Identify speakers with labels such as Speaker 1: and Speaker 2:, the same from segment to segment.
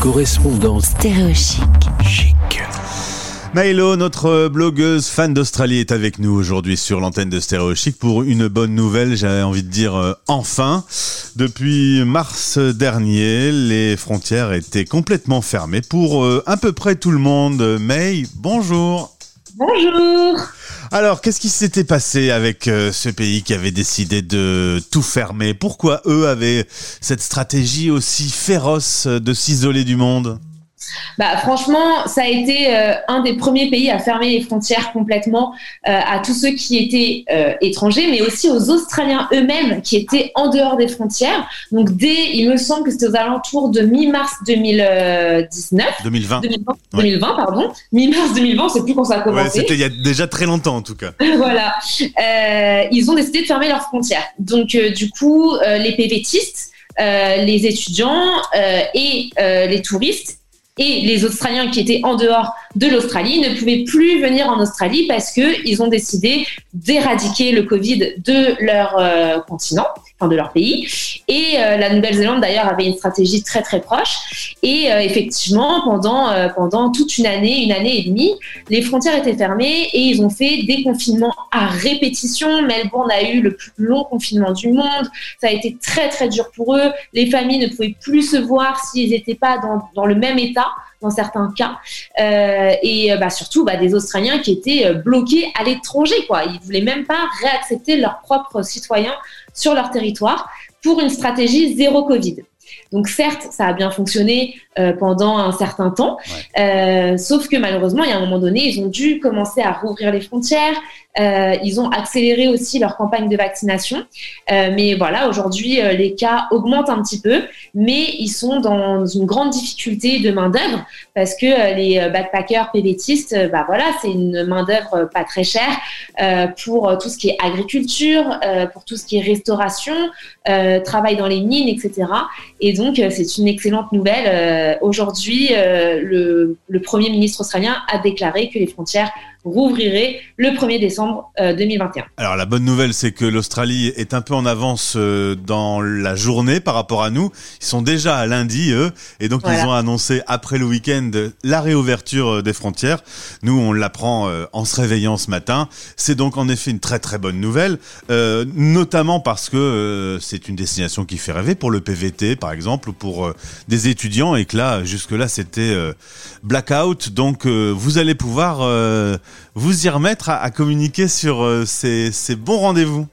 Speaker 1: correspondance
Speaker 2: Stéréochic.
Speaker 1: chic.
Speaker 3: Maëlo, notre blogueuse fan d'Australie, est avec nous aujourd'hui sur l'antenne de Stéréo Chic pour une bonne nouvelle, j'avais envie de dire euh, enfin. Depuis mars dernier, les frontières étaient complètement fermées pour euh, à peu près tout le monde. May, bonjour.
Speaker 4: Bonjour.
Speaker 3: Alors, qu'est-ce qui s'était passé avec euh, ce pays qui avait décidé de tout fermer? Pourquoi eux avaient cette stratégie aussi féroce de s'isoler du monde?
Speaker 4: Bah, Franchement, ça a été euh, un des premiers pays à fermer les frontières complètement euh, à tous ceux qui étaient euh, étrangers, mais aussi aux Australiens eux-mêmes qui étaient en dehors des frontières. Donc dès, il me semble que c'était aux alentours de mi-mars 2019.
Speaker 3: 2020
Speaker 4: 2020, 2020, pardon. Mi-mars 2020, on sait plus quand ça a
Speaker 3: Ouais,
Speaker 4: commencé.
Speaker 3: c'était il y a déjà très longtemps en tout cas.
Speaker 4: voilà. Ils ont décidé de fermer leurs frontières. Donc, du coup, les PVTistes, les étudiants et les touristes et les Australiens qui étaient en dehors de l'Australie ne pouvaient plus venir en Australie parce que ils ont décidé d'éradiquer le Covid de leur euh, continent, de leur pays. Et euh, la Nouvelle-Zélande d'ailleurs avait une stratégie très très proche. Et euh, effectivement, pendant euh, pendant toute une année, une année et demie, les frontières étaient fermées et ils ont fait des confinements à répétition. Melbourne a eu le plus long confinement du monde. Ça a été très très dur pour eux. Les familles ne pouvaient plus se voir s'ils n'étaient pas dans, dans le même état dans certains cas, euh, et euh, bah, surtout bah, des Australiens qui étaient euh, bloqués à l'étranger, quoi. Ils voulaient même pas réaccepter leurs propres citoyens sur leur territoire pour une stratégie zéro Covid. Donc certes, ça a bien fonctionné euh, pendant un certain temps, euh, sauf que malheureusement, il y a un moment donné, ils ont dû commencer à rouvrir les frontières. Euh, ils ont accéléré aussi leur campagne de vaccination. Mais voilà, aujourd'hui, les cas augmentent un petit peu, mais ils sont dans une grande difficulté de main-d'œuvre parce que les backpackers PVTistes, bah voilà, c'est une main-d'œuvre pas très chère pour tout ce qui est agriculture, pour tout ce qui est restauration, travail dans les mines, etc. Et donc, euh, c'est une excellente nouvelle. Euh, Aujourd'hui, euh, le, le Premier ministre australien a déclaré que les frontières rouvriraient le 1er décembre euh, 2021.
Speaker 3: Alors la bonne nouvelle, c'est que l'Australie est un peu en avance euh, dans la journée par rapport à nous. Ils sont déjà à lundi, eux, et donc
Speaker 4: Voilà.
Speaker 3: ils ont annoncé après le week-end la réouverture euh, des frontières. Nous, on l'apprend euh, en se réveillant ce matin. C'est donc en effet une très très bonne nouvelle, euh, notamment parce que euh, c'est une destination qui fait rêver pour le PVT, par exemple, ou pour euh, des étudiants, et que là, jusque-là, c'était euh, blackout. Donc, euh, vous allez pouvoir euh, vous y remettre à, à communiquer sur euh, ces, ces bons rendez-vous.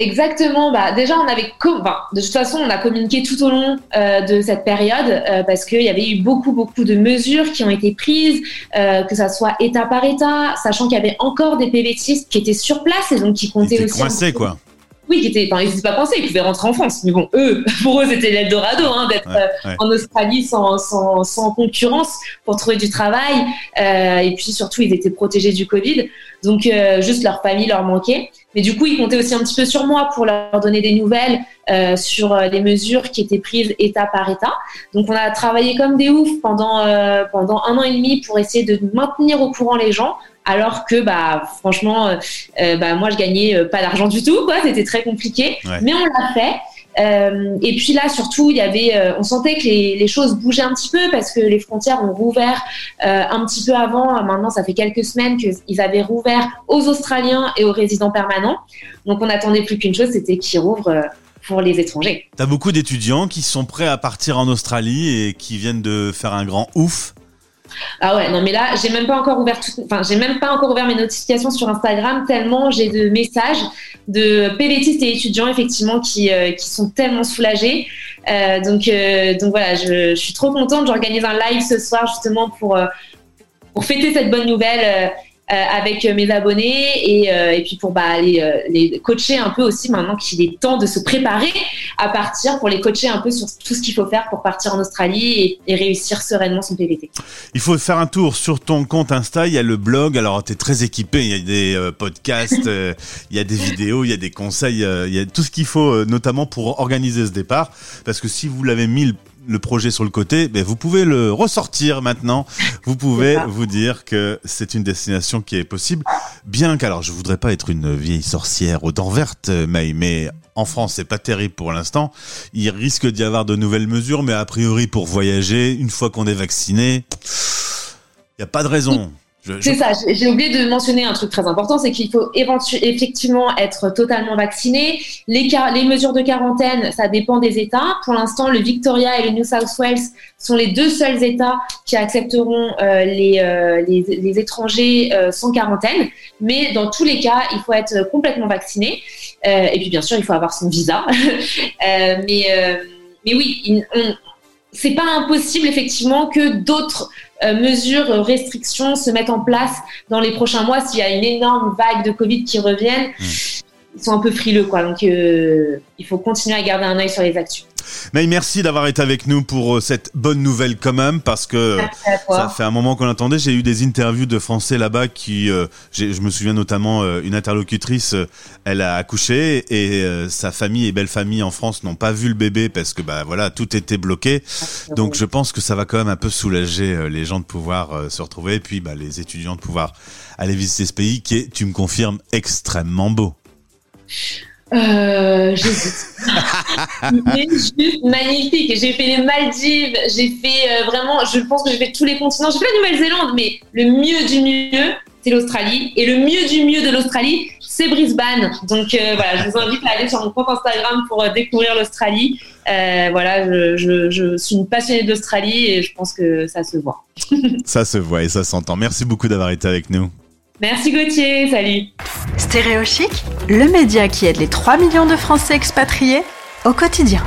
Speaker 4: Exactement. Bah, déjà, on avait, enfin, de toute façon, on a communiqué tout au long euh, de cette période euh, parce qu'il y avait eu beaucoup, beaucoup de mesures qui ont été prises, euh, que ça soit État par État, sachant qu'il y avait encore des PVTistes qui étaient sur place et donc qui comptaient aussi.
Speaker 3: coincés, quoi.
Speaker 4: Oui, qui étaient, enfin, ils n'étaient pas coincés, ils pouvaient rentrer en France. Mais bon, eux, pour eux, c'était l'Eldorado hein, d'être
Speaker 3: Ouais,
Speaker 4: euh,
Speaker 3: ouais.
Speaker 4: en Australie sans, sans, sans concurrence pour trouver du travail. Euh, et puis surtout, ils étaient protégés du Covid. Donc, euh, juste leur famille leur manquait. Mais du coup, ils comptaient aussi un petit peu sur moi pour leur donner des nouvelles euh, sur euh, les mesures qui étaient prises État par État. Donc, on a travaillé comme des oufs pendant, euh, pendant un an et demi pour essayer de maintenir au courant les gens. Alors que, bah, franchement, euh, euh, bah, moi, je gagnais euh, pas d'argent du tout, quoi. C'était très compliqué.
Speaker 3: Ouais.
Speaker 4: Mais on l'a fait. Euh, et puis là, surtout, il y avait, euh, on sentait que les, les choses bougeaient un petit peu parce que les frontières ont rouvert euh, un petit peu avant. Maintenant, ça fait quelques semaines qu'ils avaient rouvert aux Australiens et aux résidents permanents. Donc, on n'attendait plus qu'une chose, c'était qu'ils rouvrent pour les étrangers.
Speaker 3: T'as beaucoup d'étudiants qui sont prêts à partir en Australie et qui viennent de faire un grand ouf.
Speaker 4: Ah ouais, non mais là, j'ai même pas encore ouvert, tout- enfin j'ai même pas encore ouvert mes notifications sur Instagram tellement j'ai de messages de PVTistes et étudiants effectivement qui euh, qui sont tellement soulagés. Euh, donc euh, donc voilà, je, je suis trop contente. J'organise un live ce soir justement pour pour fêter cette bonne nouvelle. Euh, euh, avec mes abonnés et, euh, et puis pour bah, euh, les coacher un peu aussi maintenant qu'il est temps de se préparer à partir pour les coacher un peu sur tout ce qu'il faut faire pour partir en Australie et, et réussir sereinement son PVT.
Speaker 3: Il faut faire un tour sur ton compte Insta, il y a le blog, alors t'es très équipé, il y a des euh, podcasts, euh, il y a des vidéos, il y a des conseils, euh, il y a tout ce qu'il faut euh, notamment pour organiser ce départ. Parce que si vous l'avez mis, le- projet sur le côté, ben vous pouvez le ressortir maintenant. Vous pouvez vous dire que c'est une destination qui est possible. Bien qu'alors, je voudrais pas être une vieille sorcière aux dents vertes, mais, mais en France, c'est pas terrible pour l'instant. Il risque d'y avoir de nouvelles mesures, mais a priori, pour voyager, une fois qu'on est vacciné, il n'y a pas de raison.
Speaker 4: C'est ça, j'ai oublié de mentionner un truc très important, c'est qu'il faut effectivement être totalement vacciné. Les, les mesures de quarantaine, ça dépend des États. Pour l'instant, le Victoria et le New South Wales sont les deux seuls États qui accepteront euh, les, euh, les, les, étrangers euh, sans quarantaine. Mais dans tous les cas, il faut être complètement vacciné. et puis bien sûr, il faut avoir son visa. mais, mais oui, c'est pas impossible effectivement que d'autres mesures, euh, restrictions se mettent en place dans les prochains mois s'il y a une énorme vague de Covid qui revienne. Hmm. Ils sont un peu frileux, quoi. Donc, euh, il faut continuer à garder un œil sur les actus.
Speaker 3: Mais merci d'avoir été avec nous pour euh, cette bonne nouvelle quand même, parce que ça fait un moment qu'on attendait. J'ai eu des interviews de Français là-bas qui, euh, je me souviens notamment euh, une interlocutrice, elle a accouché et sa famille et belle famille en France n'ont pas vu le bébé parce que bah voilà tout était bloqué. Donc je pense que ça va quand même un peu soulager les gens de pouvoir se retrouver et puis bah, les étudiants de pouvoir aller visiter ce pays qui est, tu me confirmes, extrêmement beau.
Speaker 4: Euh, J'hésite. juste magnifique. J'ai fait les Maldives, j'ai fait euh, vraiment, je pense que j'ai fait tous les continents. J'ai fait la Nouvelle-Zélande, mais le mieux du mieux, c'est l'Australie. Et le mieux du mieux de l'Australie, c'est Brisbane. Donc euh, voilà, je vous invite à aller sur mon compte Instagram pour euh, découvrir l'Australie. voilà, je, je, je, suis une passionnée d'Australie et je pense que ça se voit.
Speaker 3: ça se voit et ça s'entend. Merci beaucoup d'avoir été avec nous.
Speaker 4: Merci Gauthier, salut.
Speaker 1: Stéréochic, le média qui aide les 3 millions de Français expatriés au quotidien.